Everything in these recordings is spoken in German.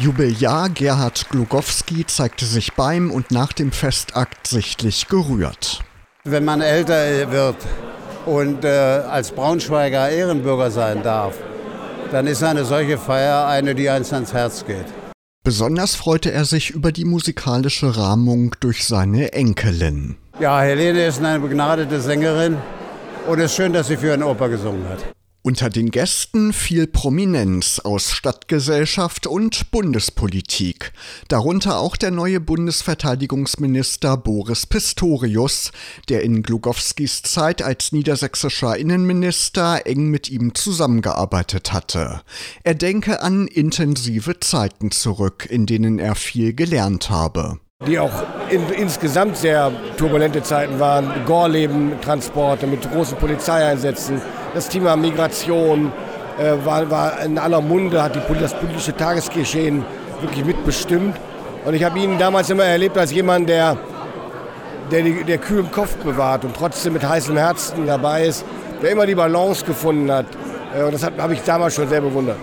Jubiläar Gerhard Glugowski zeigte sich beim und nach dem Festakt sichtlich gerührt. Wenn man älter wird und äh, als Braunschweiger Ehrenbürger sein darf, dann ist eine solche Feier eine, die eins ans Herz geht. Besonders freute er sich über die musikalische Rahmung durch seine Enkelin. Ja, Helene ist eine begnadete Sängerin und es ist schön, dass sie für einen Oper gesungen hat. Unter den Gästen viel Prominenz aus Stadtgesellschaft und Bundespolitik, darunter auch der neue Bundesverteidigungsminister Boris Pistorius, der in Glugowskis Zeit als niedersächsischer Innenminister eng mit ihm zusammengearbeitet hatte. Er denke an intensive Zeiten zurück, in denen er viel gelernt habe die auch in, insgesamt sehr turbulente Zeiten waren. Gorleben-Transporte mit großen Polizeieinsätzen, das Thema Migration äh, war, war in aller Munde, hat die, das politische Tagesgeschehen wirklich mitbestimmt. Und ich habe ihn damals immer erlebt als jemand, der, der, der kühlen Kopf bewahrt und trotzdem mit heißem Herzen dabei ist, der immer die Balance gefunden hat. Äh, und das habe ich damals schon sehr bewundert.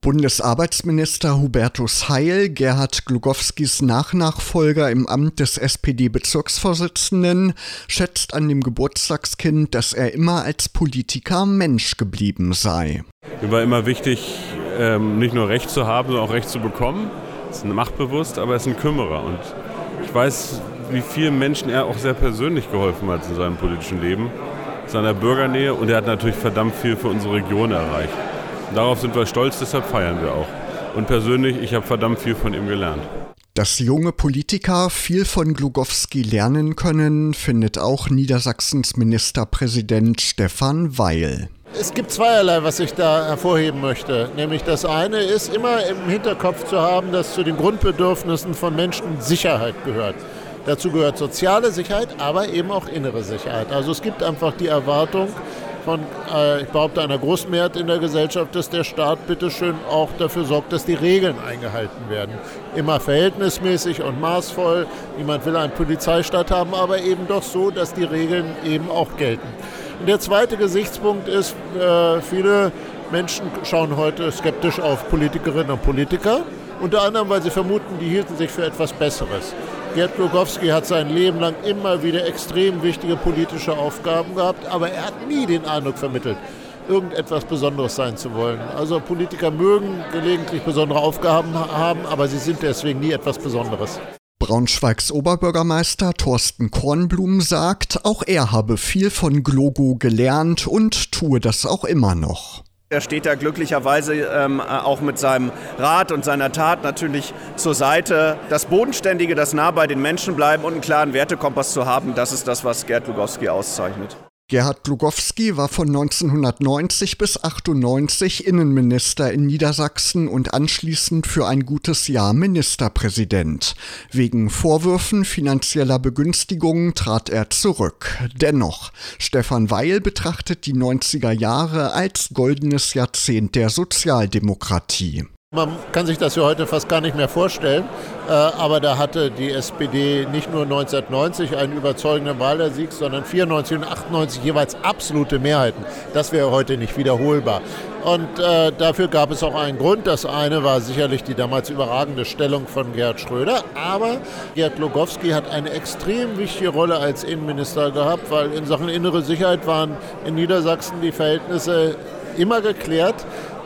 Bundesarbeitsminister Hubertus Heil, Gerhard Glugowskis Nachnachfolger im Amt des SPD-Bezirksvorsitzenden, schätzt an dem Geburtstagskind, dass er immer als Politiker Mensch geblieben sei. Mir war immer wichtig, ähm, nicht nur Recht zu haben, sondern auch Recht zu bekommen. Er ist machtbewusst, aber er ist ein Kümmerer. Und ich weiß, wie vielen Menschen er auch sehr persönlich geholfen hat in seinem politischen Leben, seiner Bürgernähe. Und er hat natürlich verdammt viel für unsere Region erreicht. Darauf sind wir stolz, deshalb feiern wir auch. Und persönlich, ich habe verdammt viel von ihm gelernt. Dass junge Politiker viel von Glugowski lernen können, findet auch Niedersachsens Ministerpräsident Stefan Weil. Es gibt zweierlei, was ich da hervorheben möchte. Nämlich das eine ist, immer im Hinterkopf zu haben, dass zu den Grundbedürfnissen von Menschen Sicherheit gehört. Dazu gehört soziale Sicherheit, aber eben auch innere Sicherheit. Also es gibt einfach die Erwartung, von, äh, ich behaupte, einer Großmehrheit in der Gesellschaft, dass der Staat bitteschön auch dafür sorgt, dass die Regeln eingehalten werden. Immer verhältnismäßig und maßvoll. Niemand will einen Polizeistaat haben, aber eben doch so, dass die Regeln eben auch gelten. Und der zweite Gesichtspunkt ist, äh, viele Menschen schauen heute skeptisch auf Politikerinnen und Politiker. Unter anderem, weil sie vermuten, die hielten sich für etwas Besseres. Gerd Glogowski hat sein Leben lang immer wieder extrem wichtige politische Aufgaben gehabt, aber er hat nie den Eindruck vermittelt, irgendetwas Besonderes sein zu wollen. Also Politiker mögen gelegentlich besondere Aufgaben haben, aber sie sind deswegen nie etwas Besonderes. Braunschweigs Oberbürgermeister Thorsten Kornblum sagt, auch er habe viel von Glogo gelernt und tue das auch immer noch. Er steht da glücklicherweise ähm, auch mit seinem Rat und seiner Tat natürlich zur Seite. Das Bodenständige, das nah bei den Menschen bleiben und einen klaren Wertekompass zu haben, das ist das, was Gerd Lugowski auszeichnet. Gerhard Glugowski war von 1990 bis 98 Innenminister in Niedersachsen und anschließend für ein gutes Jahr Ministerpräsident. Wegen Vorwürfen finanzieller Begünstigungen trat er zurück. Dennoch, Stefan Weil betrachtet die 90er Jahre als goldenes Jahrzehnt der Sozialdemokratie. Man kann sich das ja heute fast gar nicht mehr vorstellen, äh, aber da hatte die SPD nicht nur 1990 einen überzeugenden Wahlersieg, sondern 94 und 98 jeweils absolute Mehrheiten. Das wäre heute nicht wiederholbar. Und äh, dafür gab es auch einen Grund. Das eine war sicherlich die damals überragende Stellung von Gerhard Schröder, aber Gerd Logowski hat eine extrem wichtige Rolle als Innenminister gehabt, weil in Sachen innere Sicherheit waren in Niedersachsen die Verhältnisse immer geklärt.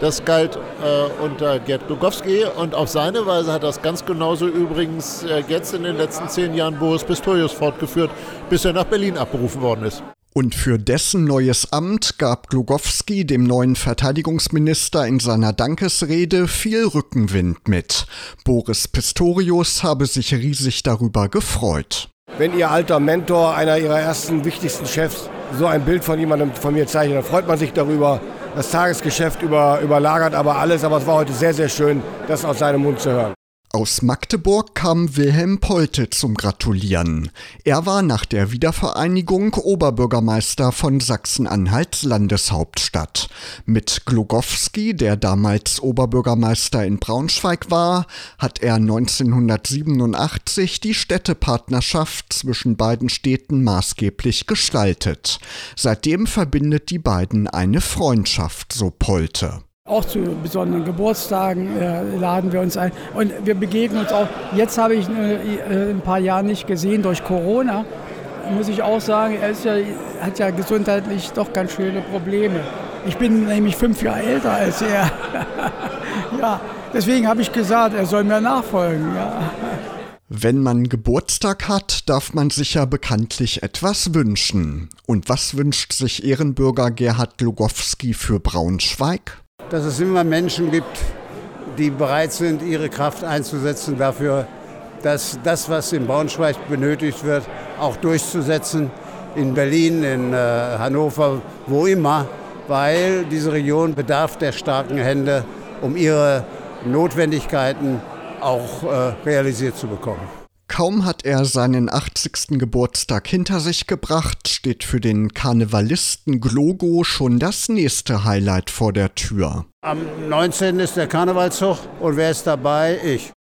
Das galt äh, unter Gerd Lugowski und auf seine Weise hat das ganz genauso übrigens äh, jetzt in den letzten zehn Jahren Boris Pistorius fortgeführt, bis er nach Berlin abberufen worden ist. Und für dessen neues Amt gab Glugowski dem neuen Verteidigungsminister in seiner Dankesrede viel Rückenwind mit. Boris Pistorius habe sich riesig darüber gefreut. Wenn Ihr alter Mentor, einer Ihrer ersten wichtigsten Chefs, so ein Bild von jemandem von mir zeichnet, dann freut man sich darüber das Tagesgeschäft über, überlagert aber alles. Aber es war heute sehr, sehr schön, das aus seinem Mund zu hören. Aus Magdeburg kam Wilhelm Polte zum Gratulieren. Er war nach der Wiedervereinigung Oberbürgermeister von Sachsen-Anhalts Landeshauptstadt. Mit Glogowski, der damals Oberbürgermeister in Braunschweig war, hat er 1987 die Städtepartnerschaft zwischen beiden Städten maßgeblich gestaltet. Seitdem verbindet die beiden eine Freundschaft, so Polte. Auch zu besonderen Geburtstagen äh, laden wir uns ein. Und wir begegnen uns auch. Jetzt habe ich äh, ein paar Jahre nicht gesehen durch Corona. Muss ich auch sagen, er ja, hat ja gesundheitlich doch ganz schöne Probleme. Ich bin nämlich fünf Jahre älter als er. ja, deswegen habe ich gesagt, er soll mir nachfolgen. Ja. Wenn man Geburtstag hat, darf man sich ja bekanntlich etwas wünschen. Und was wünscht sich Ehrenbürger Gerhard Lugowski für Braunschweig? Dass es immer Menschen gibt, die bereit sind, ihre Kraft einzusetzen dafür, dass das, was in Braunschweig benötigt wird, auch durchzusetzen. In Berlin, in äh, Hannover, wo immer, weil diese Region bedarf der starken Hände, um ihre Notwendigkeiten auch äh, realisiert zu bekommen. Kaum hat er seinen 80. Geburtstag hinter sich gebracht, steht für den Karnevalisten Glogo schon das nächste Highlight vor der Tür. Am 19. ist der Karnevalszug und wer ist dabei? Ich.